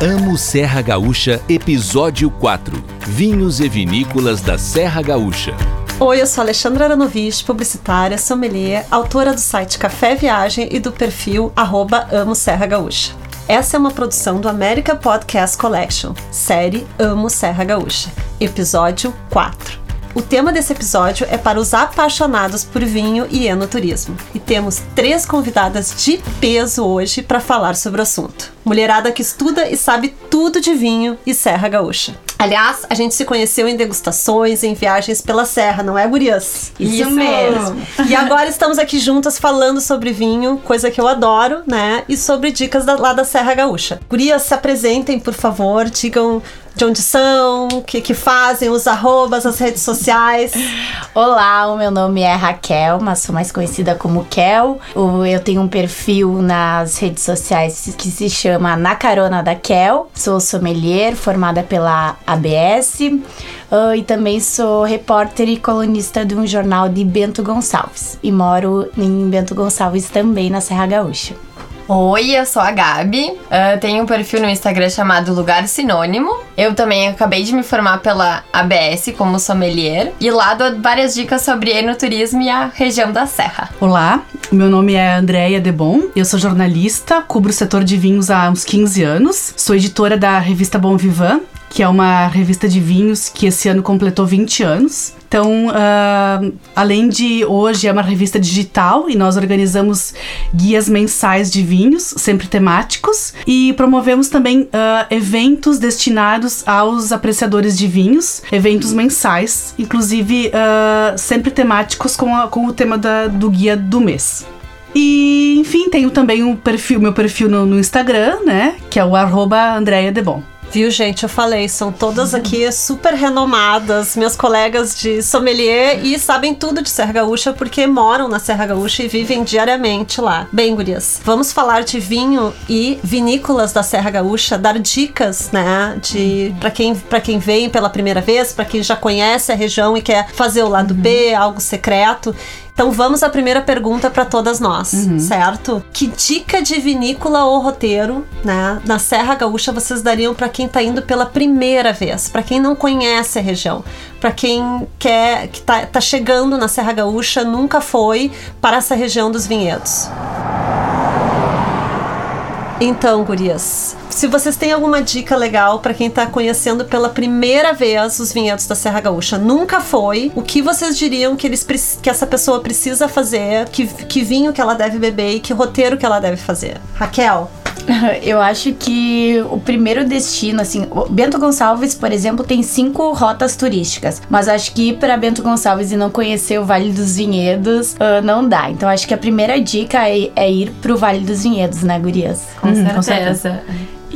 Amo Serra Gaúcha, episódio 4. Vinhos e vinícolas da Serra Gaúcha. Oi, eu sou Alexandra Aranovich, publicitária, sommelier, autora do site Café Viagem e do perfil arroba Amo Serra Gaúcha. Essa é uma produção do America Podcast Collection, série Amo Serra Gaúcha, episódio 4. O tema desse episódio é para os apaixonados por vinho e enoturismo. E temos três convidadas de peso hoje para falar sobre o assunto. Mulherada que estuda e sabe tudo de vinho e Serra Gaúcha. Aliás, a gente se conheceu em degustações, em viagens pela Serra, não é, gurias? Isso, Isso mesmo. E agora estamos aqui juntas falando sobre vinho, coisa que eu adoro, né? E sobre dicas da, lá da Serra Gaúcha. Gurias, se apresentem, por favor, digam de onde são, o que, que fazem, os arrobas, as redes sociais. Olá, o meu nome é Raquel, mas sou mais conhecida como Kel. Eu tenho um perfil nas redes sociais que se chama Na Carona da Kel. Sou sommelier, formada pela ABS. Uh, ah, e também sou repórter e colunista de um jornal de Bento Gonçalves. E moro em Bento Gonçalves também, na Serra Gaúcha. Oi, eu sou a Gabi. Uh, tenho um perfil no Instagram chamado Lugar Sinônimo. Eu também acabei de me formar pela ABS como sommelier. E lá dou várias dicas sobre enoturismo e a região da Serra. Olá, meu nome é Andréia Debon. Eu sou jornalista, cubro o setor de vinhos há uns 15 anos. Sou editora da revista Bom Vivan que é uma revista de vinhos que esse ano completou 20 anos. Então, uh, além de hoje é uma revista digital e nós organizamos guias mensais de vinhos, sempre temáticos, e promovemos também uh, eventos destinados aos apreciadores de vinhos, eventos mensais, inclusive uh, sempre temáticos com, a, com o tema da, do guia do mês. E, enfim, tenho também um perfil, meu perfil no, no Instagram, né? Que é o arroba Debon. Viu, gente? Eu falei, são todas aqui super renomadas, minhas colegas de sommelier e sabem tudo de Serra Gaúcha porque moram na Serra Gaúcha e vivem diariamente lá. Bem, gurias, vamos falar de vinho e vinícolas da Serra Gaúcha, dar dicas, né, de para quem para quem vem pela primeira vez, para quem já conhece a região e quer fazer o lado uhum. B, algo secreto. Então vamos à primeira pergunta para todas nós, uhum. certo? Que dica de vinícola ou roteiro, né, na Serra Gaúcha vocês dariam para quem está indo pela primeira vez, para quem não conhece a região, para quem quer que tá, tá chegando na Serra Gaúcha, nunca foi para essa região dos vinhedos? Então, gurias, se vocês têm alguma dica legal para quem está conhecendo pela primeira vez os vinhedos da Serra Gaúcha, nunca foi, o que vocês diriam que, eles, que essa pessoa precisa fazer, que, que vinho que ela deve beber e que roteiro que ela deve fazer? Raquel? Eu acho que o primeiro destino, assim, Bento Gonçalves, por exemplo, tem cinco rotas turísticas, mas acho que ir para Bento Gonçalves e não conhecer o Vale dos Vinhedos uh, não dá. Então acho que a primeira dica é, é ir pro Vale dos Vinhedos, né, Gurias? Com, hum, certeza. com certeza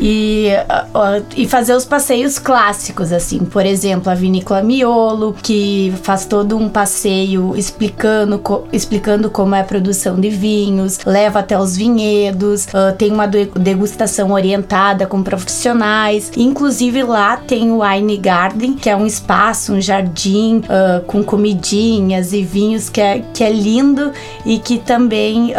e, uh, e fazer os passeios clássicos, assim. Por exemplo, a Vinícola Miolo, que faz todo um passeio explicando, co explicando como é a produção de vinhos, leva até os vinhedos, uh, tem uma degustação orientada com profissionais. Inclusive lá tem o Wine Garden, que é um espaço, um jardim uh, com comidinhas e vinhos que é, que é lindo e que também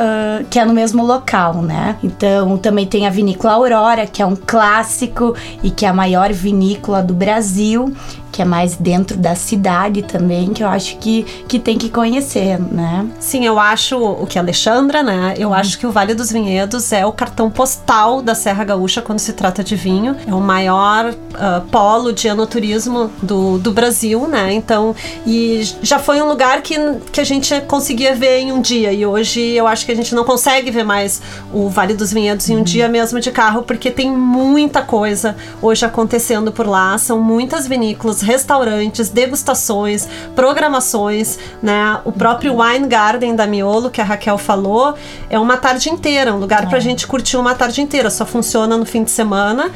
que é no mesmo local, né? Então também tem a Vinícola Aurora, que é um um clássico e que é a maior vinícola do Brasil que é mais dentro da cidade também, que eu acho que, que tem que conhecer, né? Sim, eu acho o que Alexandra, né? Eu uhum. acho que o Vale dos Vinhedos é o cartão postal da Serra Gaúcha quando se trata de vinho. É o maior uh, polo de enoturismo do, do Brasil, né? Então, e já foi um lugar que, que a gente conseguia ver em um dia. E hoje eu acho que a gente não consegue ver mais o Vale dos Vinhedos em um uhum. dia mesmo de carro, porque tem muita coisa hoje acontecendo por lá. São muitas vinícolas restaurantes, degustações, programações, né? O próprio Wine Garden da Miolo, que a Raquel falou, é uma tarde inteira, um lugar é. pra gente curtir uma tarde inteira. Só funciona no fim de semana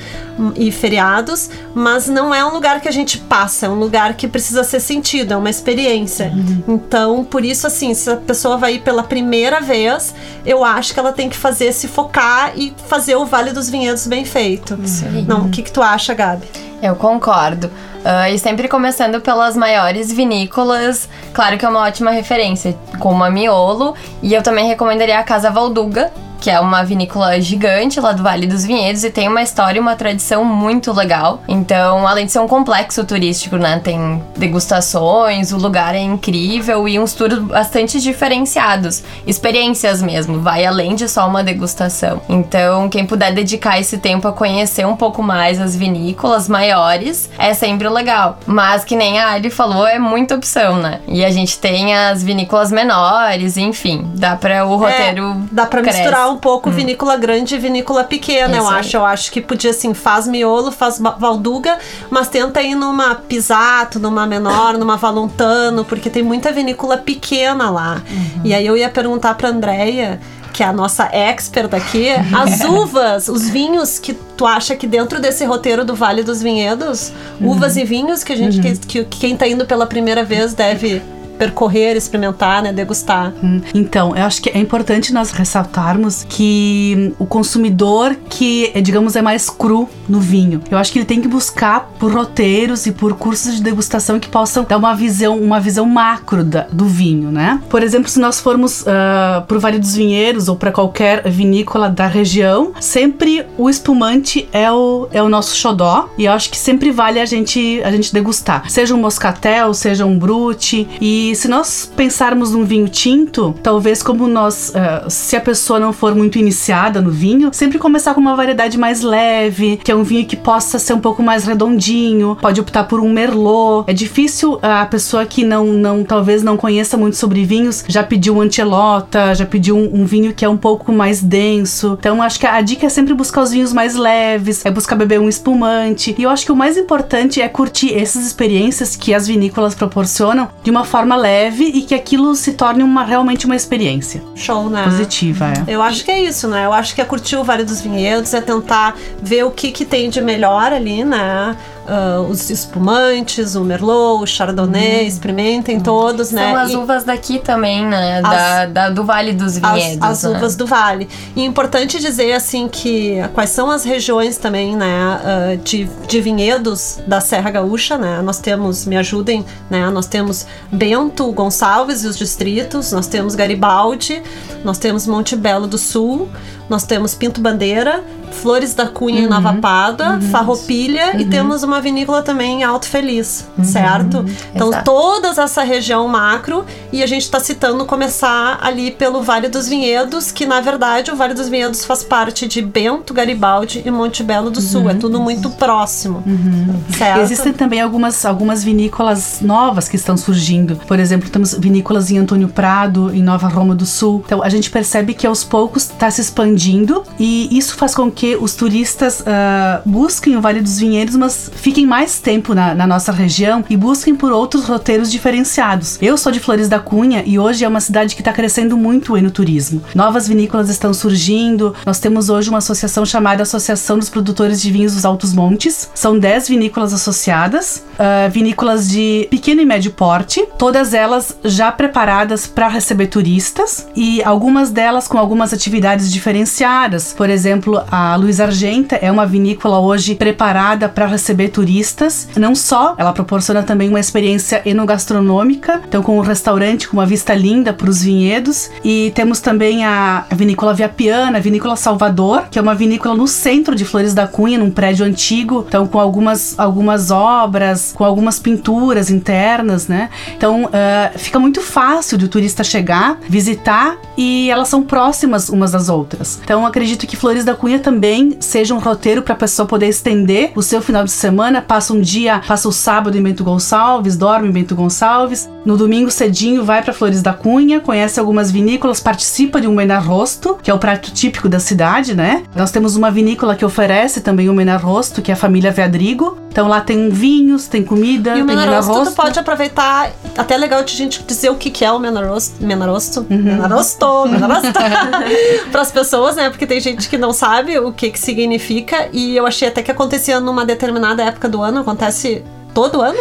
e feriados, mas não é um lugar que a gente passa, é um lugar que precisa ser sentido, é uma experiência. Uhum. Então, por isso, assim, se a pessoa vai ir pela primeira vez, eu acho que ela tem que fazer, se focar e fazer o Vale dos Vinhedos bem feito. Uhum. Não, o que, que tu acha, Gabi? Eu concordo. Uh, e sempre começando pelas maiores vinícolas, claro que é uma ótima referência, como a Miolo. E eu também recomendaria a Casa Valduga, que é uma vinícola gigante lá do Vale dos Vinhedos e tem uma história e uma tradição muito legal. Então, além de ser um complexo turístico, né, tem degustações, o lugar é incrível e uns tours bastante diferenciados, experiências mesmo, vai além de só uma degustação. Então, quem puder dedicar esse tempo a conhecer um pouco mais as vinícolas maiores, é sempre legal. Mas que nem a Ali falou, é muita opção, né? E a gente tem as vinícolas menores, enfim, dá para o roteiro É, dá pra cresce. Misturar um pouco vinícola grande e vinícola pequena, eu Isso aí. acho. Eu acho que podia, assim, faz miolo, faz valduga, mas tenta ir numa pisato, numa menor, numa valontano, porque tem muita vinícola pequena lá. E aí eu ia perguntar pra Andrea, que é a nossa expert aqui, as uvas, os vinhos que tu acha que dentro desse roteiro do Vale dos Vinhedos, uvas e vinhos que a gente, que, que quem tá indo pela primeira vez deve percorrer, experimentar, né, degustar. Hum, Então, eu acho que é importante nós ressaltarmos que o consumidor que, é, digamos, é mais cru no vinho, eu acho que ele tem que buscar por roteiros e por cursos de degustação que possam dar uma visão, uma visão macro da- do vinho, né? Por exemplo, se nós formos ah, pro Vale dos Vinhedos ou para qualquer vinícola da região, sempre o espumante é o, é o nosso xodó e eu acho que sempre vale a gente, a gente degustar. Seja um moscatel, seja um brute. E se nós pensarmos num vinho tinto, talvez como nós, ah, se a pessoa não for muito iniciada no vinho, sempre começar com uma variedade mais leve, que é um vinho que possa ser um pouco mais redondinho, pode optar por um merlot. É difícil ah, a pessoa que não, não talvez não conheça muito sobre vinhos já pediu um antelota, já pediu um, um vinho que é um pouco mais denso. Então acho que a dica é sempre buscar os vinhos mais leves, é buscar beber um espumante. E eu acho que o mais importante é curtir essas experiências que as vinícolas proporcionam de uma forma leve e que aquilo se torne uma realmente uma experiência Show, né? positiva. É. Eu acho que é isso, né? Eu acho que é curtir o Vale dos Vinhedos, é tentar ver o que, que tem de melhor ali, né? Ah, os espumantes, o Merlot, o Chardonnay, experimentem todos, né? São as E uvas daqui também, né? As- Da, da- do Vale dos as, Vinhedos. as né? uvas do Vale. E é importante dizer, assim, que quais são as regiões também, né? ah, de, de vinhedos da Serra Gaúcha, né? Nós temos, me ajudem, né? Nós temos Bento Gonçalves e os distritos, nós temos Garibaldi, nós temos Monte Belo do Sul, nós temos Pinto Bandeira, Flores da Cunha em Nova Pádua, Farroupilha e temos uma vinícola também em Alto Feliz, certo? Então Exato. todas essa região macro e a gente está citando começar ali pelo Vale dos Vinhedos, que na verdade o Vale dos Vinhedos faz parte de Bento, Garibaldi e Monte Belo do Sul, é tudo muito próximo, certo? Existem também algumas, algumas vinícolas novas que estão surgindo. Por exemplo, temos vinícolas em Antônio Prado, em Nova Roma do Sul. Então a gente percebe que aos poucos está se expandindo e isso faz com que os turistas ah, busquem o Vale dos Vinhedos, mas fiquem mais tempo na, na nossa região e busquem por outros roteiros diferenciados. Eu sou de Flores da Cunha e hoje é uma cidade que está crescendo muito no turismo. Novas vinícolas estão surgindo. Nós temos hoje uma associação chamada Associação dos Produtores de Vinhos dos Altos Montes. São 10 vinícolas associadas, ah, vinícolas de pequeno e médio porte, todas elas já preparadas para receber turistas e algumas delas com algumas atividades diferenciadas. Por exemplo, a Luiz Argenta é uma vinícola hoje preparada para receber turistas. Não só, ela proporciona também uma experiência enogastronômica, então com um restaurante com uma vista linda para os vinhedos. E temos também a, a vinícola Viapiana, a vinícola Salvador, que é uma vinícola no centro de Flores da Cunha, num prédio antigo, então com algumas, algumas obras, com algumas pinturas internas, né? Então ah, fica muito fácil de o turista chegar, visitar e elas são próximas umas das outras. Então acredito que Flores da Cunha também seja um roteiro para a pessoa poder estender o seu final de semana, passa um dia, passa o sábado em Bento Gonçalves, dorme em Bento Gonçalves, no domingo cedinho vai para Flores da Cunha, conhece algumas vinícolas, participa de um menarrosto, que é o prato típico da cidade, né? Nós temos uma vinícola que oferece também um menarrosto, que é a família Veadrigo. Então lá tem vinhos, tem comida, E o tem Menarosto, tu menarrosto. pode aproveitar, até é legal de a gente dizer o que, que é o Menarosto, Menarosto, Uhum. Menarosto, Menarosto, para as pessoas, né? Porque tem gente que não sabe o que que significa e eu achei até que acontecia numa determinada época do ano, acontece todo ano?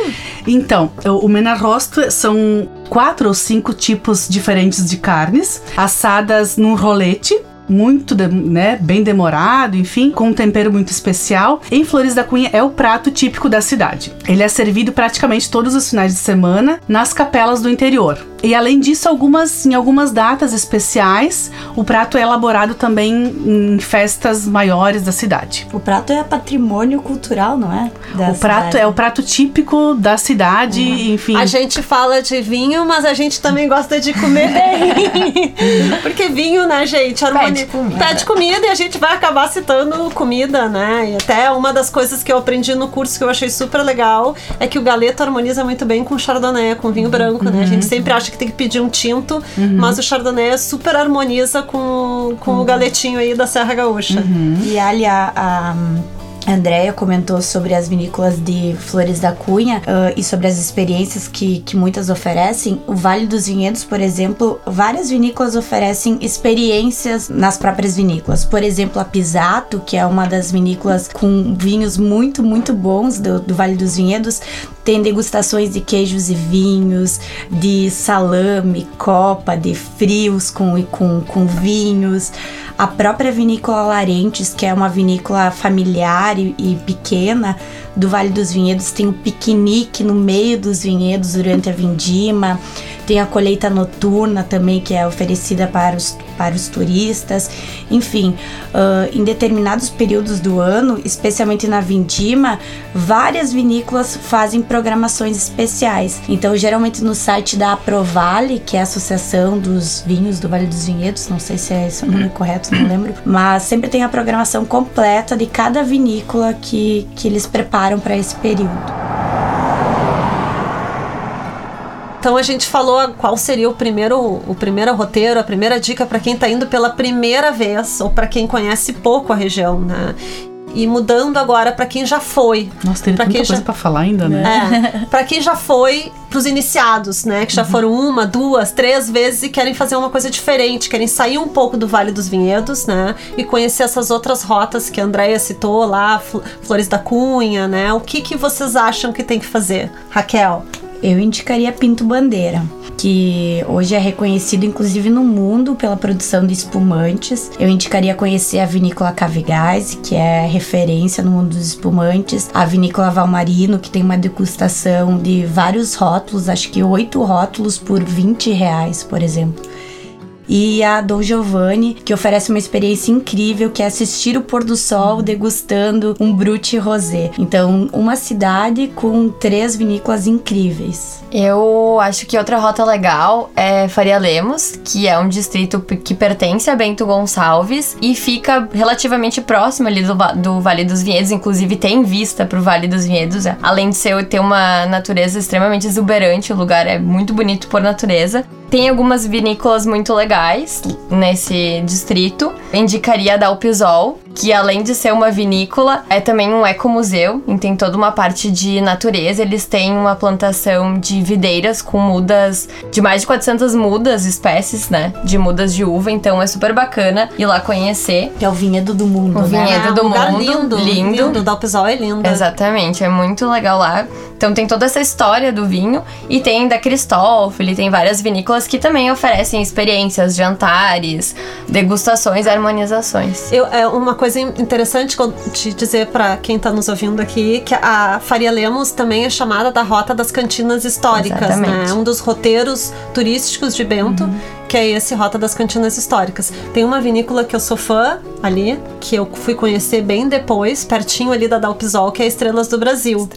Então, o menarrosto são quatro ou cinco tipos diferentes de carnes, assadas num rolete. Muito, né, bem demorado, enfim, com um tempero muito especial. Em Flores da Cunha é o prato típico da cidade. Ele é servido praticamente todos os finais de semana nas capelas do interior. E além disso, algumas, em algumas datas especiais, o prato é elaborado também em festas maiores da cidade. O prato é patrimônio cultural, não é? Da o prato cidade. é o prato típico da cidade, enfim. A gente fala de vinho, mas a gente também gosta de comer bem. Porque vinho, né, gente, harmonia... Pede comida. Pede comida e a gente vai acabar citando comida, né? E até uma das coisas que eu aprendi no curso que eu achei super legal é que o galeto harmoniza muito bem com chardonnay, com vinho branco, né? A gente sempre acha que tem que pedir um tinto, mas o chardonnay super harmoniza com, com o galetinho aí da Serra Gaúcha. E ali a, a Andrea comentou sobre as vinícolas de Flores da Cunha ah, e sobre as experiências que, que muitas oferecem. O Vale dos Vinhedos, por exemplo, várias vinícolas oferecem experiências nas próprias vinícolas. Por exemplo, a Pisato, que é uma das vinícolas com vinhos muito, muito bons do, do Vale dos Vinhedos, tem degustações de queijos e vinhos, de salame, copa, de frios com, com, com vinhos. A própria vinícola Larentes, que é uma vinícola familiar e, e pequena do Vale dos Vinhedos, tem um piquenique no meio dos vinhedos durante a vindima. Tem a colheita noturna também, que é oferecida para os, para os turistas. Enfim, ah, em determinados períodos do ano, especialmente na vindima, várias vinícolas fazem programações especiais. Então, geralmente no site da Aprovale, que é a Associação dos Vinhos do Vale dos Vinhedos, não sei se é esse o nome correto, não lembro, mas sempre tem a programação completa de cada vinícola que, que eles preparam para esse período. Então a gente falou qual seria o primeiro, o primeiro roteiro, a primeira dica para quem tá indo pela primeira vez ou para quem conhece pouco a região, né? E mudando agora para quem já foi. Nossa, tem pra tanta quem coisa já- pra falar ainda, né? É, para quem já foi pros iniciados, né, que já foram uma, duas, três vezes e querem fazer uma coisa diferente, querem sair um pouco do Vale dos Vinhedos, né, e conhecer essas outras rotas que a Andrea citou lá, Fl- Flores da Cunha, né? O que que vocês acham que tem que fazer, Raquel? Eu indicaria Pinto Bandeira, que hoje é reconhecido inclusive no mundo pela produção de espumantes. Eu indicaria conhecer a vinícola Cavigás, que é referência no mundo dos espumantes. A vinícola Valmarino, que tem uma degustação de vários rótulos, acho que oito rótulos por 20 reais, por exemplo e a Dom Giovanni, que oferece uma experiência incrível, que é assistir o pôr do sol degustando um Brut Rosé. Então, uma cidade com três vinícolas incríveis. Eu acho que outra rota legal é Faria Lemos, que é um distrito que pertence a Bento Gonçalves e fica relativamente próximo ali do, do Vale dos Vinhedos, inclusive tem vista pro Vale dos Vinhedos, é. além de ser, ter uma natureza extremamente exuberante, o lugar é muito bonito por natureza. Tem algumas vinícolas muito legais nesse distrito. Eu indicaria a Dalpisol, que além de ser uma vinícola, é também um ecomuseu, e tem toda uma parte de natureza. Eles têm uma plantação de videiras com mudas, de mais de 400 mudas, espécies, né? De mudas de uva, então é super bacana ir lá conhecer. Que é o vinhedo do mundo, O né? vinhedo. É um do lugar mundo, lindo, lindo. lindo. Dalpisol é lindo. Exatamente, é muito legal lá. Então tem toda essa história do vinho e tem da Cristófoli, tem várias vinícolas que também oferecem experiências, jantares, degustações, harmonizações. Eu, é uma coisa interessante que eu te dizer para quem tá nos ouvindo aqui, que a Faria Lemos também é chamada da Rota das Cantinas Históricas, Exatamente. né? Um dos roteiros turísticos de Bento, que é esse Rota das Cantinas Históricas. Tem uma vinícola que eu sou fã ali, que eu fui conhecer bem depois, pertinho ali da Dalpisol, que é Estrelas do Brasil.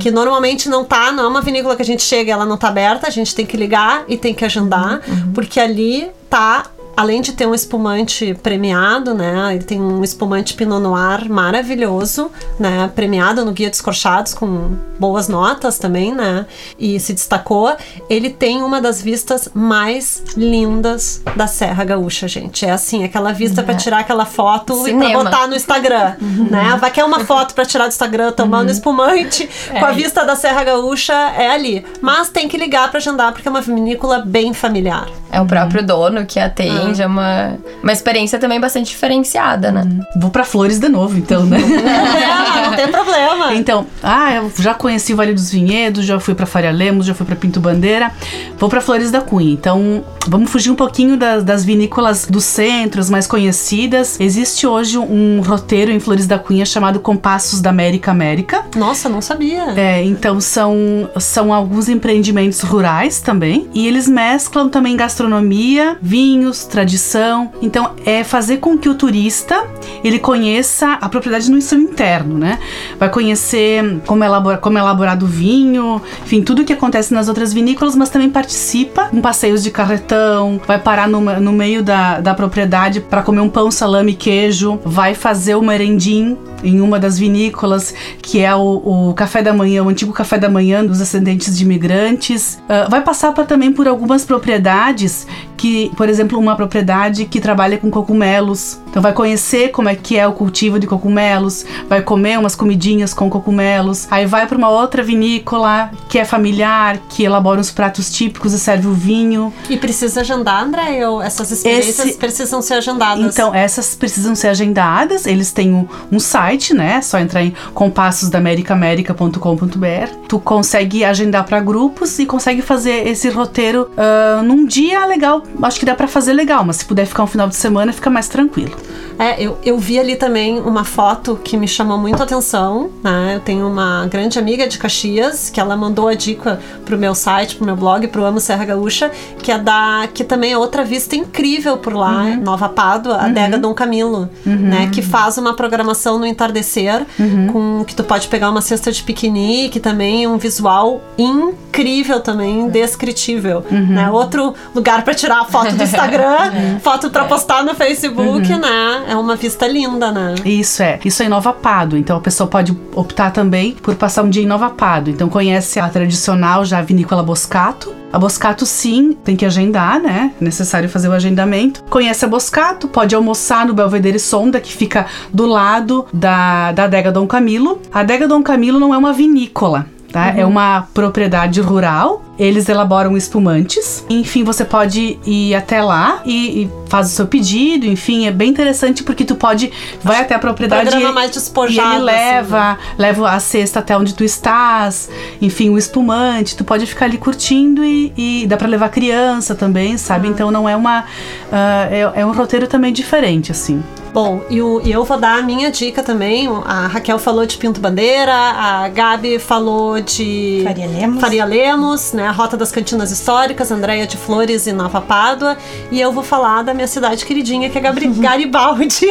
Que normalmente não tá, não é uma vinícola que a gente chega e ela não tá aberta, a gente tem que ligar e tem que agendar, porque ali tá Além de ter um espumante premiado, né? Ele tem um espumante Pinot Noir maravilhoso, né? Premiado no Guia dos Corchados com boas notas também, né? E se destacou. Ele tem uma das vistas mais lindas da Serra Gaúcha, gente. É assim, aquela vista pra tirar aquela foto e Cinema. pra botar no Instagram, né? Vai querer uma foto pra tirar do Instagram tomando espumante com a vista da Serra Gaúcha é ali. Mas tem que ligar pra agendar porque é uma vinícola bem familiar. É o próprio dono que atende já é uma, uma experiência também bastante diferenciada, né? Vou pra Flores de novo, então, né? Não tem problema. Então, ah, eu já conheci o Vale dos Vinhedos, já fui pra Faria Lemos, já fui pra Pinto Bandeira, vou pra Flores da Cunha. Então, vamos fugir um pouquinho das, das vinícolas do centro, as mais conhecidas. Existe hoje um roteiro em Flores da Cunha chamado Compassos da América América. Nossa, não sabia. É, então são, são alguns empreendimentos rurais também. E eles mesclam também gastronomia, vinhos, tradição. Então é fazer com que o turista ele conheça a propriedade no seu interno, né? Vai conhecer como é, elabora, como é elaborado o vinho, enfim, tudo o que acontece nas outras vinícolas, mas também participa em passeios de carretão, vai parar no, no meio da, da propriedade para comer um pão, salame queijo, vai fazer o merendim em uma das vinícolas, que é o, o café da manhã, o antigo café da manhã dos ascendentes de imigrantes. Uh, vai passar pra, também por algumas propriedades que, por exemplo, uma propriedade que trabalha com cogumelos. Então vai conhecer como é que é o cultivo de cogumelos, vai comer umas comidinhas com cogumelos. Aí vai para uma outra vinícola que é familiar, que elabora os pratos típicos e serve o vinho. E precisa agendar, André? Ou essas experiências Esse- precisam ser agendadas? Então, essas precisam ser agendadas. Eles têm um, um site, né? É só entrar em compassosdamericaamerica.com.br. Tu consegue agendar para grupos e consegue fazer esse roteiro ah, num dia legal. Acho que dá para fazer legal, mas se puder ficar um final de semana, fica mais tranquilo. É, eu, eu vi ali também uma foto que me chamou muito a atenção, né? Eu tenho uma grande amiga de Caxias que ela mandou a dica pro meu site, pro meu blog, pro Amo Serra Gaúcha, que é da que também é outra vista incrível por lá, Uhum. Nova Pádua, a Adega Dom Camilo, né? Que faz uma programação no entardecer Uhum. com que tu pode pegar uma cesta de piquenique, também um visual incrível também, descritível, Uhum. né? Outro lugar para tirar foto do Instagram, foto para postar no Facebook, Uhum. né? É uma vista linda, né? Isso é, isso é em Nova Pado. Então a pessoa pode optar também por passar um dia em Nova Pado. Então conhece a tradicional já vinícola Boscato. A Boscato sim, tem que agendar, né? É necessário fazer o agendamento. Conhece a Boscato, pode almoçar no Belvedere Sonda, que fica do lado da, da adega Dom Camilo. A adega Dom Camilo não é uma vinícola. Tá? É uma propriedade rural. Eles elaboram espumantes. Enfim, você pode ir até lá e, e faz o seu pedido. Enfim, é bem interessante porque tu pode vai até a propriedade Programa e- mais despojado, e ele assim, leva, leva a cesta até onde tu estás. Enfim, o espumante. Tu pode ficar ali curtindo e, e dá pra levar criança também, sabe? Então não é uma ah, é, é um roteiro também diferente assim. Bom, e, o- e eu vou dar a minha dica também. A Raquel falou de Pinto Bandeira, a Gabi falou de Faria Lemos. Faria Lemos, né? A Rota das Cantinas Históricas, Andréia de Flores e Nova Pádua. E eu vou falar da minha cidade queridinha, que é Gabri Garibaldi.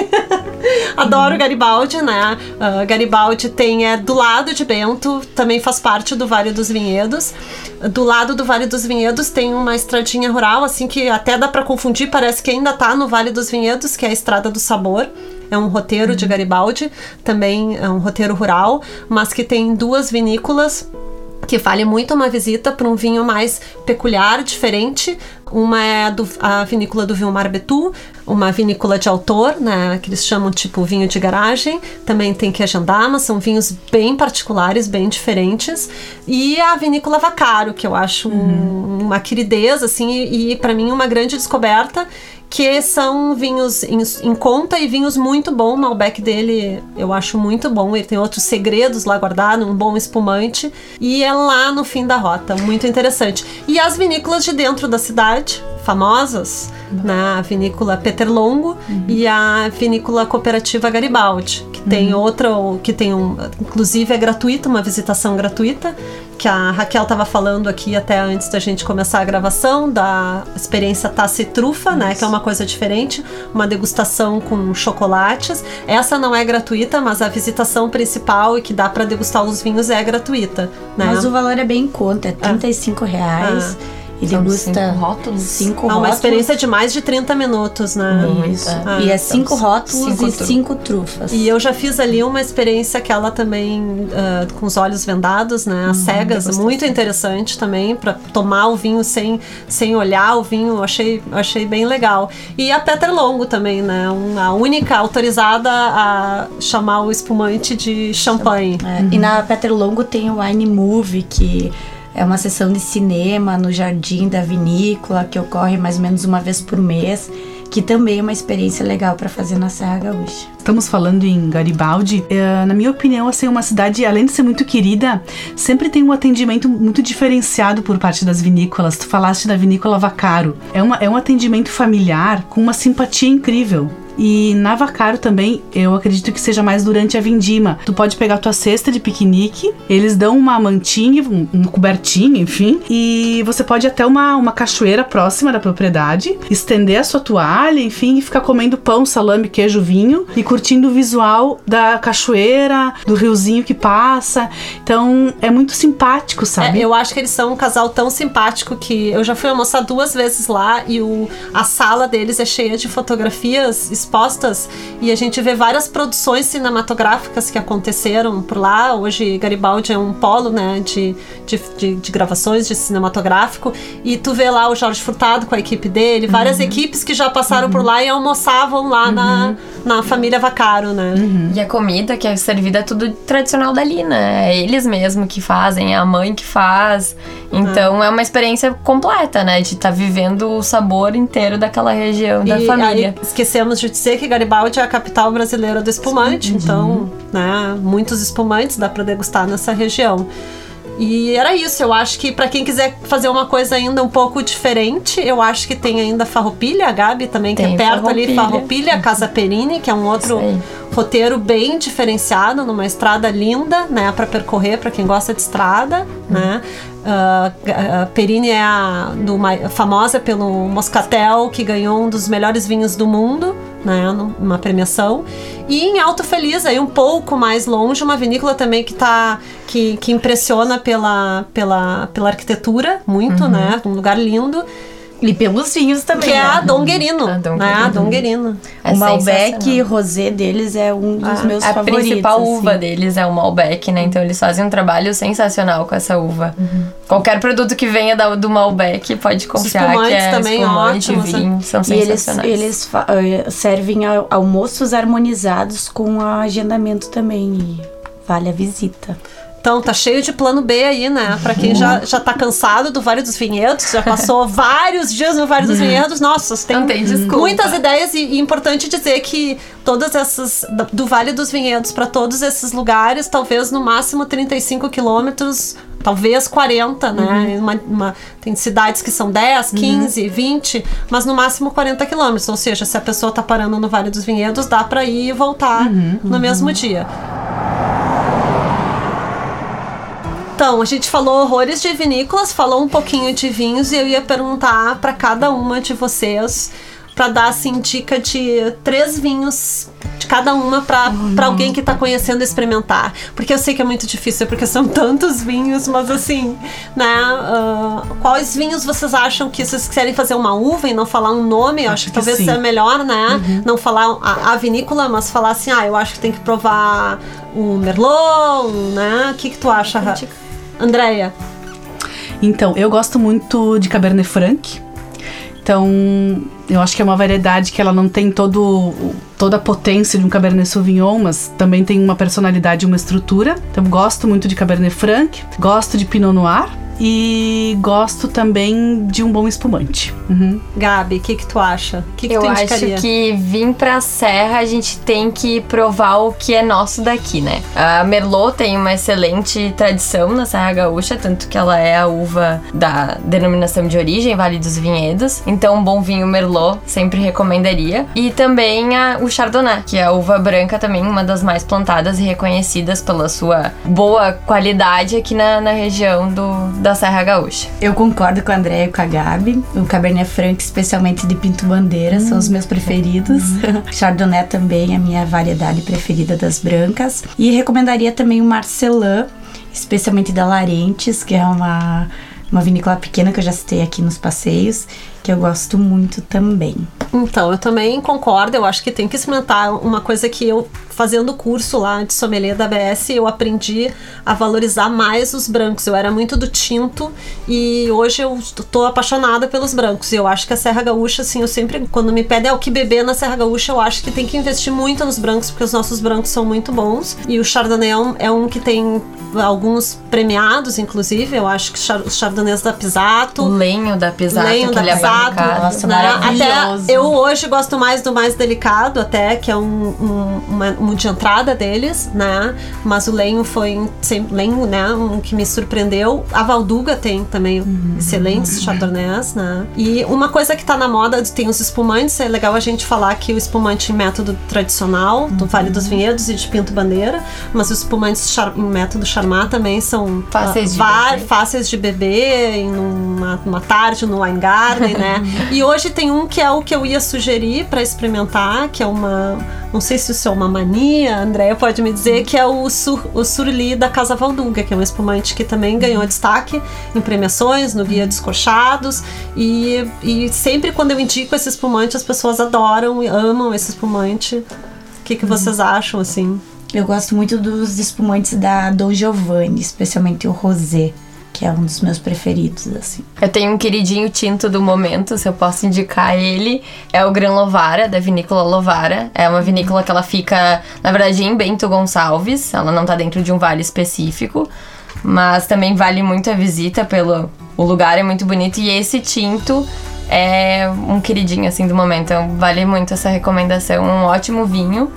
Adoro Garibaldi, né? Ah, Garibaldi tem é do lado de Bento, também faz parte do Vale dos Vinhedos. Do lado do Vale dos Vinhedos tem uma estradinha rural, assim que até dá pra confundir, parece que ainda tá no Vale dos Vinhedos, que é a Estrada do Sabor. É um roteiro de Garibaldi, também é um roteiro rural, mas que tem duas vinícolas que vale muito uma visita para um vinho mais peculiar, diferente. Uma é a, do- a vinícola do Vilmar Betu, uma vinícola de autor, né, que eles chamam tipo vinho de garagem. Também tem que agendar, mas são vinhos bem particulares, bem diferentes. E a vinícola Vacaro, que eu acho um- uma queridez, assim, e, e para mim uma grande descoberta que são vinhos em, em conta e vinhos muito bom. O Malbec dele eu acho muito bom. Ele tem outros segredos lá guardados, um bom espumante. E é lá no fim da rota, muito interessante. E as vinícolas de dentro da cidade, famosas, na vinícola Peter Longo e a vinícola cooperativa Garibaldi, que tem outra, que tem um, inclusive é gratuita, uma visitação gratuita, que a Raquel estava falando aqui até antes da gente começar a gravação, da experiência Taça e Trufa, né, que é uma coisa diferente, uma degustação com chocolates. Essa não é gratuita, mas a visitação principal e que dá para degustar os vinhos é gratuita, né? Mas o valor é bem em conta, é 35 reais. E São degusta cinco rótulos? cinco É uma rótulos. experiência de mais de 30 minutos, né? Isso. Ah, e é então, cinco rótulos cinco e cinco trufas. E eu já fiz ali uma experiência aquela também ah, com os olhos vendados, né? As cegas, degustação. muito interessante também para tomar o vinho sem, sem olhar o vinho, achei, achei bem legal. E a Peter Longo também, né? Um- a única autorizada a chamar o espumante de champanhe. É, E na Peter Longo tem o Wine Movie, que é uma sessão de cinema no jardim da vinícola, que ocorre mais ou menos uma vez por mês. que também é uma experiência legal para fazer na Serra Gaúcha. Estamos falando em Garibaldi. É, na minha opinião, assim, uma cidade, além de ser muito querida, sempre tem um atendimento muito diferenciado por parte das vinícolas. Tu falaste da vinícola Vacaro. É, uma, é um atendimento familiar com uma simpatia incrível. E na Vacaro também, eu acredito que seja mais durante a vindima. Tu pode pegar tua cesta de piquenique, eles dão uma mantinha, um, um cobertinho, enfim, e você pode ir até uma, uma cachoeira próxima da propriedade, estender a sua toalha, enfim, e ficar comendo pão, salame, queijo, vinho e curtindo o visual da cachoeira, do riozinho que passa. Então, é muito simpático, sabe? É, eu acho que eles são um casal tão simpático que eu já fui almoçar duas vezes lá e o, a sala deles é cheia de fotografias expostas e a gente vê várias produções cinematográficas que aconteceram por lá. Hoje Garibaldi é um polo né, de, de, de, de gravações de cinematográfico e tu vê lá o Jorge Furtado com a equipe dele, várias Uhum. equipes que já passaram por lá e almoçavam lá na, na família Vacaro, né? Uhum. E a comida que é servida é tudo tradicional dali, né? É eles mesmo que fazem, é a mãe que faz. Então é uma experiência completa, né? De estar vivendo o sabor inteiro daquela região da e família. aí esquecemos de dizer que Garibaldi é a capital brasileira do espumante, então, né, muitos espumantes dá para degustar nessa região. E era isso, eu acho que para quem quiser fazer uma coisa ainda um pouco diferente, eu acho que tem ainda Farroupilha, a Gabi também, que Tem é perto ali, Farroupilha. Farroupilha, Casa Perini, que é um outro roteiro bem diferenciado, numa estrada linda, né, para percorrer para quem gosta de estrada, né? Ah, a Perini é a, do, famosa pelo Moscatel, que ganhou um dos melhores vinhos do mundo, né, numa premiação. E em Alto Feliz, aí um pouco mais longe, uma vinícola também que tá que, que impressiona pela, pela, pela arquitetura muito, né? Um lugar lindo, E pelos vinhos também. que é né? a Dom Guerino, A Dom né? A Guerino. Dom Guerino. É o Malbec rosé deles é um dos Ah, meus A favoritos. principal uva assim. deles é o Malbec, né? Então eles fazem um trabalho sensacional com essa uva. Uhum. Qualquer produto que venha da- do Malbec pode confiar que é também espumante, ótimos, né? vinho, são E eles, sensacionais. eles fa- eh, servem al- almoços harmonizados com agendamento também. E vale a visita. Então, tá cheio de plano B aí, né? Pra quem já, já tá cansado do Vale dos Vinhedos, já passou vários dias no Vale dos Vinhedos, nossa, tem, tem muitas ideias e, e importante dizer que todas essas, do Vale dos Vinhedos pra todos esses lugares, talvez no máximo 35 quilômetros, talvez 40, né? Uma- uma- tem cidades que são 10, 15, 20, mas no máximo 40 quilômetros, ou seja, se a pessoa tá parando no Vale dos Vinhedos, dá pra ir e voltar no mesmo dia. Então, a gente falou horrores de vinícolas, falou um pouquinho de vinhos e eu ia perguntar pra cada uma de vocês pra dar assim dica de três vinhos de cada uma pra pra alguém que tá conhecendo experimentar. Porque eu sei que é muito difícil, porque são tantos vinhos, mas assim, né? ah, quais vinhos vocês acham que se vocês quiserem fazer uma uva e não falar um nome, eu acho, Acho que que talvez sim. seja melhor, né? Não falar a, a vinícola, mas falar assim, ah, eu acho que tem que provar o Merlot, né? O que que tu acha, Ra- Andréia? Então, eu gosto muito de Cabernet Franc. Então, eu acho que é uma variedade que ela não tem todo, toda a potência de um Cabernet Sauvignon, mas também tem uma personalidade e uma estrutura. Então, gosto muito de Cabernet Franc, gosto de Pinot Noir e gosto também de um bom espumante. Uhum. Gabi, o que que tu acha? O que, que Eu tu acho que vir pra Serra a gente tem que provar o que é nosso daqui, né? A Merlot tem uma excelente tradição na Serra Gaúcha, tanto que ela é a uva da denominação de origem, Vale dos Vinhedos. Então, um bom vinho Merlot sempre recomendaria. E também a- o Chardonnay, que é a uva branca também, uma das mais plantadas e reconhecidas pela sua boa qualidade aqui na, na região do, da Serra Gaúcha. Eu concordo com a André e com a Gabi. O Cabernet Franc, especialmente de Pinto Bandeira, são os meus preferidos. Chardonnay também é a minha variedade preferida das brancas. E recomendaria também o Marcelin, especialmente da Larentes, que é uma, uma vinícola pequena que eu já citei aqui nos passeios, que eu gosto muito também. Então, eu também concordo. Eu acho que tem que experimentar uma coisa que eu fazendo curso lá de sommelier da ABS, eu aprendi a valorizar mais os brancos. Eu era muito do tinto e hoje eu tô apaixonada pelos brancos. E eu acho que a Serra Gaúcha, assim, eu sempre, quando me pedem o que beber na Serra Gaúcha, eu acho que tem que investir muito nos brancos, porque os nossos brancos são muito bons. E o Chardonnay é um, é um que tem alguns premiados, inclusive. Eu acho que os Chardonnays da Pisato. O lenho da Pisato, lenho da é Pisato, barricado. Nossa, né? Até eu hoje gosto mais do mais delicado, até, que é um, um, uma, um de entrada deles, né? Mas o lenho foi sempre, lenho, né? Um que me surpreendeu. A Valduga tem também excelentes chardonnays, né? E uma coisa que tá na moda, tem os espumantes, é legal a gente falar que o espumante em método tradicional, do Vale dos Vinhedos e de Pinto Bandeira, mas os espumantes em método Charmat também são Fáceis ah, de va- beber. fáceis de beber em uma, uma tarde no wine garden, né? e hoje tem um que é o que eu ia sugerir para experimentar, que é uma, não sei se isso é uma mania, a Andrea pode me dizer, que é o, sur, o Surli da Casa Valduga, que é um espumante que também ganhou destaque em premiações, no Guia Descorchados, e, e sempre quando eu indico esse espumante, as pessoas adoram e amam esse espumante. O que, que vocês acham, assim? Eu gosto muito dos espumantes da Dom Giovanni, especialmente o rosé, que é um dos meus preferidos, assim. Eu tenho um queridinho tinto do momento, se eu posso indicar ele. É o Gran Lovara, da vinícola Lovara. É uma vinícola que ela fica, na verdade, em Bento Gonçalves. Ela não tá dentro de um vale específico. Mas também vale muito a visita pelo... O lugar é muito bonito. E esse tinto é um queridinho, assim, do momento. Então, vale muito essa recomendação. Um ótimo vinho.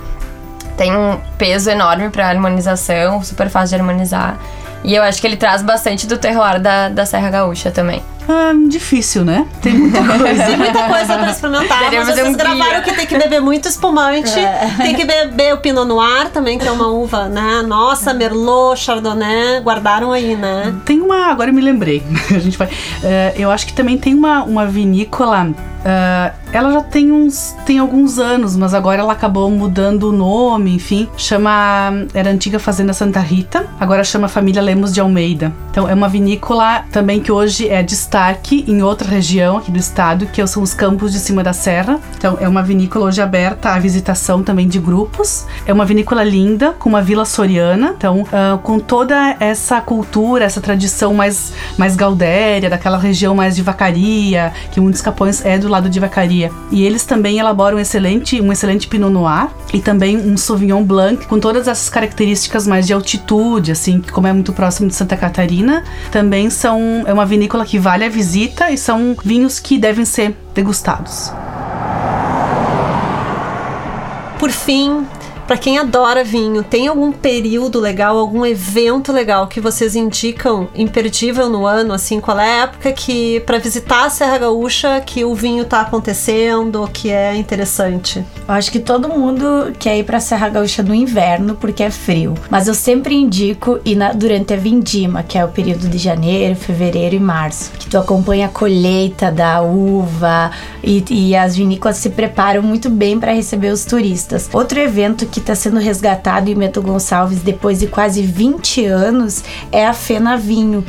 Tem um peso enorme pra harmonização, super fácil de harmonizar. E eu acho que ele traz bastante do terroir da, da Serra Gaúcha também. Ah, difícil, né? Tem muita coisa. Tem muita coisa pra experimentar, mas vocês um gravaram que tem que beber muito espumante, tem que beber o Pinot Noir também, que é uma uva, né? Nossa, Merlot, Chardonnay, guardaram aí, né? Tem uma, agora eu me lembrei. A gente vai. eh, eu acho que também tem uma, uma vinícola. Eh, ela já tem uns. tem alguns anos, mas agora ela acabou mudando o nome, enfim. Chama. Era antiga Fazenda Santa Rita, agora chama Família Lemos de Almeida. Então é uma vinícola também que hoje é destaque em outra região aqui do estado, que são os Campos de Cima da Serra. Então é uma vinícola hoje aberta à visitação também de grupos. É uma vinícola linda, com uma vila soriana. Então, ah, com toda essa cultura, essa tradição mais, mais gaudéria, daquela região mais de vacaria, que muitos capões é do lado de vacaria. E eles também elaboram um excelente, um excelente Pinot Noir e também um Sauvignon Blanc, com todas essas características mais de altitude, assim, que como é muito próximo de Santa Catarina, também são é uma vinícola que vale a visita e são vinhos que devem ser degustados. Por fim, pra quem adora vinho, tem algum período legal, algum evento legal que vocês indicam imperdível no ano, assim, qual é a época que para visitar a Serra Gaúcha que o vinho tá acontecendo, que é interessante? Eu acho que todo mundo quer ir pra Serra Gaúcha no inverno porque é frio. Mas eu sempre indico ir na- durante a vindima, que é o período de janeiro, fevereiro e março. Que tu acompanha a colheita da uva e, e as vinícolas se preparam muito bem para receber os turistas. Outro evento que está sendo resgatado em Bento Gonçalves depois de quase 20 anos é a Fena Vinho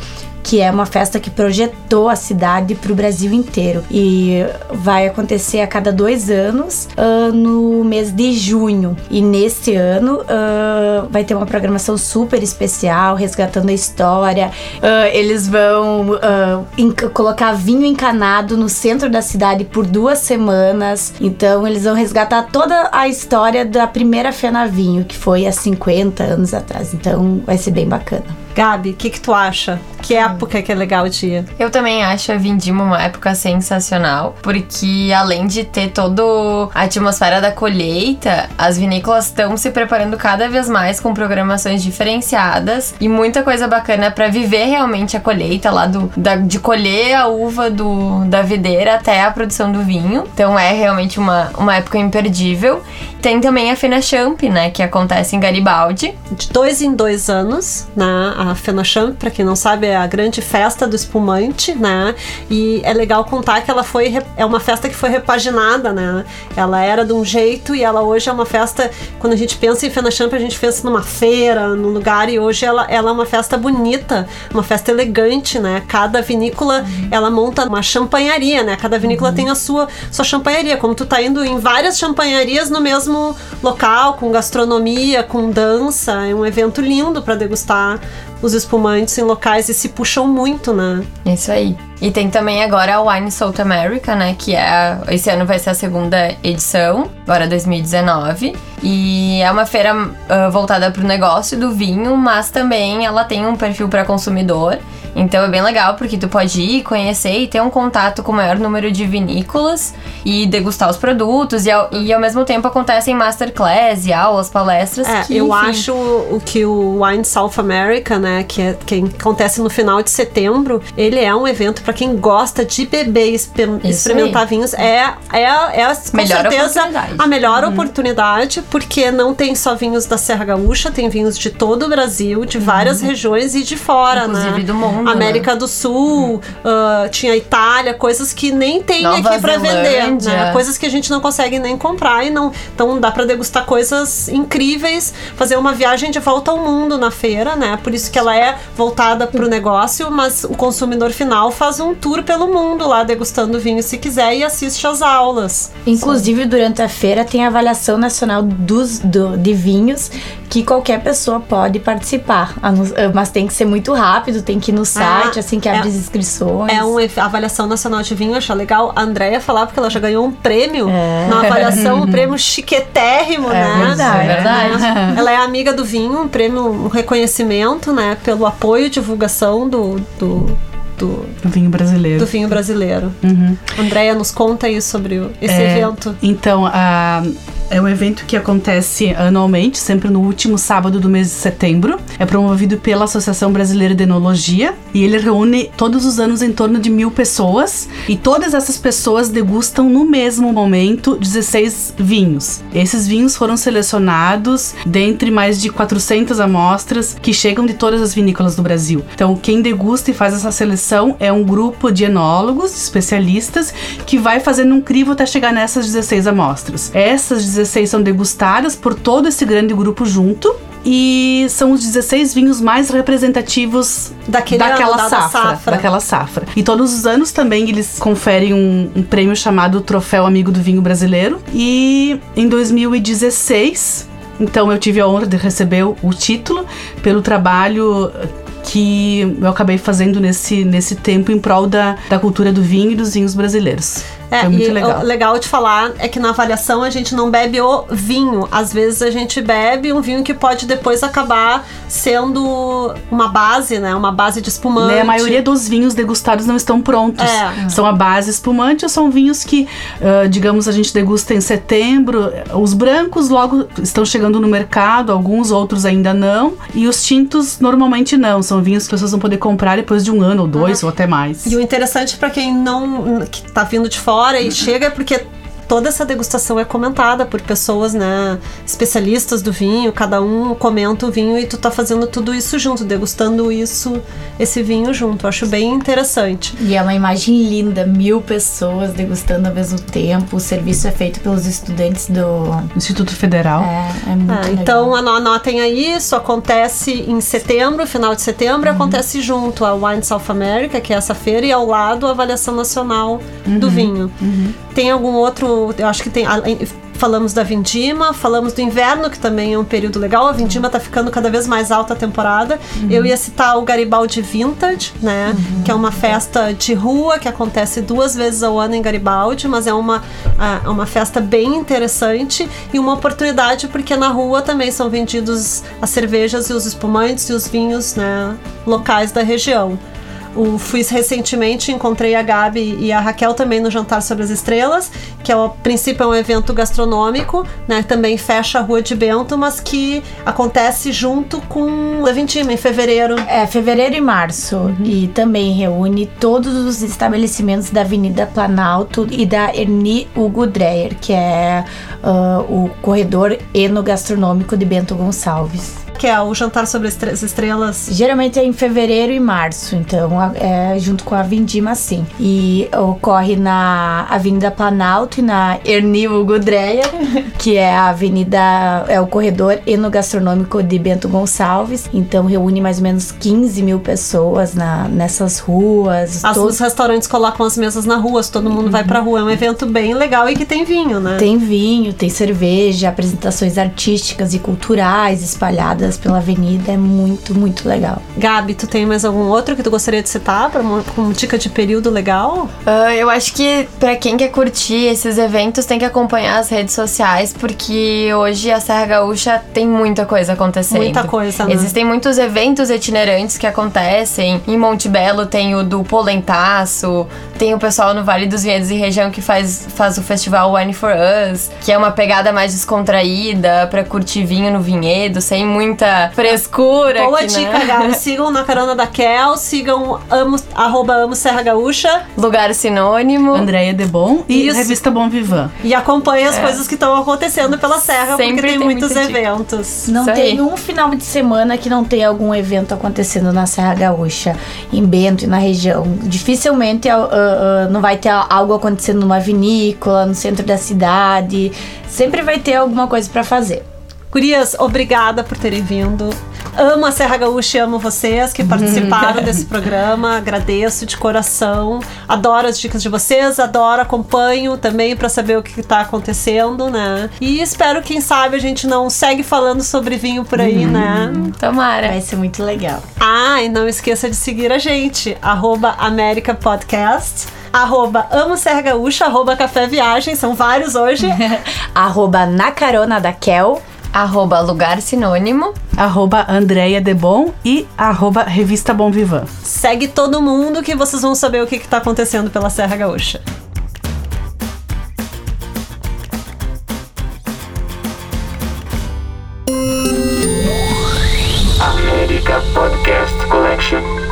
que é uma festa que projetou a cidade para o Brasil inteiro. E vai acontecer a cada dois anos, ah, no mês de junho. E nesse ano ah, vai ter uma programação super especial, resgatando a história. Ah, eles vão colocar vinho encanado no centro da cidade por duas semanas. Então eles vão resgatar toda a história da primeira Fena Vinho, que foi há 50 anos atrás. Então vai ser bem bacana. Gabi, o que que tu acha? Que época que é legal de ir? Eu também acho a Vindima uma época sensacional, porque além de ter toda a atmosfera da colheita, as vinícolas estão se preparando cada vez mais com programações diferenciadas e muita coisa bacana pra viver realmente a colheita lá do da- de colher a uva do, da videira até a produção do vinho. Então é realmente uma, uma época imperdível. Tem também a Fena Champ, né, que acontece em Garibaldi. De dois em dois anos, né? A Fenachamp, pra quem não sabe, é a grande festa do espumante, né? E é legal contar que ela foi é uma festa que foi repaginada, né? Ela era de um jeito e ela hoje é uma festa. Quando a gente pensa em Fenachamp, a gente pensa numa feira, num lugar e hoje ela, ela é uma festa bonita, uma festa elegante, né? Cada vinícola ela monta uma champanharia, né? Cada vinícola tem a sua sua champanharia, como tu tá indo em várias champanharias no mesmo local, com gastronomia, com dança. É um evento lindo para degustar os espumantes em locais e se puxam muito, né? Isso aí. E tem também agora a Wine South America, né? Que é. Esse ano vai ser a segunda edição, agora 2019. E é uma feira uh, voltada para o negócio do vinho, mas também ela tem um perfil para consumidor. Então é bem legal porque tu pode ir, conhecer e ter um contato com o maior número de vinícolas e degustar os produtos. E ao, e ao mesmo tempo acontecem masterclass e aulas, palestras. É, que, eu enfim, acho o que o Wine South America, né, que, é, que acontece no final de setembro, ele é um evento para quem gosta de beber e exper- experimentar vinhos. É, é, é com Melhor certeza a melhor oportunidade, porque não tem só vinhos da Serra Gaúcha, tem vinhos de todo o Brasil, de várias regiões e de fora, Inclusive né? do mundo, América do Sul, ah, tinha Itália, coisas que nem tem Nova aqui para vender, né? Coisas que a gente não consegue nem comprar e não, então dá para degustar coisas incríveis, fazer uma viagem de volta ao mundo na feira, né? Por isso que ela é voltada para o negócio, mas o consumidor final faz um tour pelo mundo lá degustando vinho se quiser e assiste às aulas. Inclusive, durante a feira tem a avaliação nacional dos, do- de vinhos que qualquer pessoa pode participar. Mas tem que ser muito rápido, tem que ir no site, assim que é- abre as inscrições. É uma avaliação nacional de vinho, eu acho legal. A Andrea falar, porque ela já ganhou um prêmio É. na avaliação, um prêmio chiquetérrimo, né? verdade. É verdade. Ela é amiga do vinho, um prêmio, um reconhecimento, né? Pelo apoio e divulgação do, do, do, Do vinho brasileiro. do vinho brasileiro. Uhum. Andréia, nos conta aí sobre esse É, evento. Então, a- é um evento que acontece anualmente, sempre no último sábado do mês de setembro. É promovido pela Associação Brasileira de Enologia e ele reúne todos os anos em torno de mil pessoas e todas essas pessoas degustam no mesmo momento 16 vinhos. Esses vinhos foram selecionados dentre mais de 400 amostras que chegam de todas as vinícolas do Brasil. Então, quem degusta e faz essa seleção é um grupo de enólogos, especialistas, que vai fazendo um crivo até chegar nessas 16 amostras. Essas 16 são degustadas por todo esse grande grupo junto. E são os 16 vinhos mais representativos Daquele daquela ano, da safra, safra. Daquela safra. E todos os anos também eles conferem um, um prêmio chamado Troféu Amigo do Vinho Brasileiro. E em 2016, então eu tive a honra de receber o, o título pelo trabalho que eu acabei fazendo nesse, nesse tempo em prol da, da cultura do vinho e dos vinhos brasileiros. É, Foi muito e legal. o legal de falar é que na avaliação a gente não bebe o vinho. Às vezes a gente bebe um vinho que pode depois acabar sendo uma base, né? Uma base de espumante. Né, a maioria dos vinhos degustados não estão prontos. É. São a base espumante ou são vinhos que, ah, digamos, a gente degusta em setembro. Os brancos logo estão chegando no mercado, alguns outros ainda não. E os tintos normalmente não. São vinhos que as pessoas vão poder comprar depois de um ano ou dois ou até mais. E o interessante para quem não que tá vindo de fora e chega é porque toda essa degustação é comentada por pessoas, né, especialistas do vinho, cada um comenta o vinho e tu tá fazendo tudo isso junto, degustando isso, esse vinho junto. Eu acho bem interessante. E é uma imagem linda, mil pessoas degustando ao mesmo tempo. O serviço é feito pelos estudantes do. Instituto Federal. É, é muito Ah, legal. então ano- anotem aí, isso acontece em setembro, final de setembro, acontece junto a Wine South America, que é essa feira, e ao lado a avaliação nacional do vinho. Tem algum outro, eu acho que tem. Falamos da Vindima, falamos do inverno, que também é um período legal. A Vindima tá ficando cada vez mais alta a temporada. Eu ia citar o Garibaldi Vintage, né? Que é uma festa de rua que acontece duas vezes ao ano em Garibaldi, mas é uma, é uma festa bem interessante e uma oportunidade porque na rua também são vendidos as cervejas e os espumantes e os vinhos né, locais da região. O, fui recentemente, encontrei a Gabi e a Raquel também no Jantar sobre as Estrelas, que é, a princípio é um evento gastronômico, né? Também fecha a Rua de Bento, mas que acontece junto com Leventima, em fevereiro. É, fevereiro e março. E também reúne todos os estabelecimentos da Avenida Planalto e da Erni Hugo Dreyer, que é ah, o corredor enogastronômico de Bento Gonçalves. Que é o Jantar sobre as Estrelas? Geralmente é em fevereiro e março, então é junto com a Vindima, sim. E ocorre na Avenida Planalto e na Erni Gudreia, que é a avenida, é o corredor enogastronômico de Bento Gonçalves. Então reúne mais ou menos 15 mil pessoas na, nessas ruas. As, todos... Os restaurantes colocam as mesas na rua, todo mundo uhum. vai pra rua. É um evento bem legal e que tem vinho, né? Tem vinho, tem cerveja, apresentações artísticas e culturais espalhadas pela avenida. É muito, muito legal. Gabi, tu tem mais algum outro que tu gostaria de citar para uma, uma dica de período legal? Uh, eu acho que para quem quer curtir esses eventos tem que acompanhar as redes sociais, porque hoje a Serra Gaúcha tem muita coisa acontecendo. Muita coisa, né? Existem muitos eventos itinerantes que acontecem. Em Monte Belo tem o do Polentaço, tem o pessoal no Vale dos Vinhedos e região que faz, faz o festival Wine for Us, que é uma pegada mais descontraída para curtir vinho no vinhedo, sem muita frescura. Boa aqui, dica, né? Gabi. Sigam na carona da Kel, sigam amo, arroba amo Serra Gaúcha. Lugar sinônimo. Andréia Debon e Isso. Revista Bom Vivan. E acompanhe as é. coisas que estão acontecendo pela Serra, Sempre porque tem, tem muitos eventos. Não Isso tem aí. um final de semana que não tenha algum evento acontecendo na Serra Gaúcha, em Bento e na região. Dificilmente uh, uh, não vai ter algo acontecendo numa vinícola, no centro da cidade. Sempre vai ter alguma coisa para fazer. Gurias, obrigada por terem vindo. Amo a Serra Gaúcha e amo vocês que participaram desse programa. Agradeço de coração. Adoro as dicas de vocês, adoro, acompanho também para saber o que está acontecendo, né? E espero, quem sabe, a gente não segue falando sobre vinho por aí, né? Tomara. Vai ser muito legal. Ah, e não esqueça de seguir a gente, arroba América Podcast arroba Amo Serra Gaúcha, arroba Café Viagem, são vários hoje. arroba Na Carona da Kel arroba Lugar Sinônimo, arroba Andréia Debon e arroba Revista Bom Vivan. Segue todo mundo que vocês vão saber o que está acontecendo pela Serra Gaúcha. América Podcast Collection.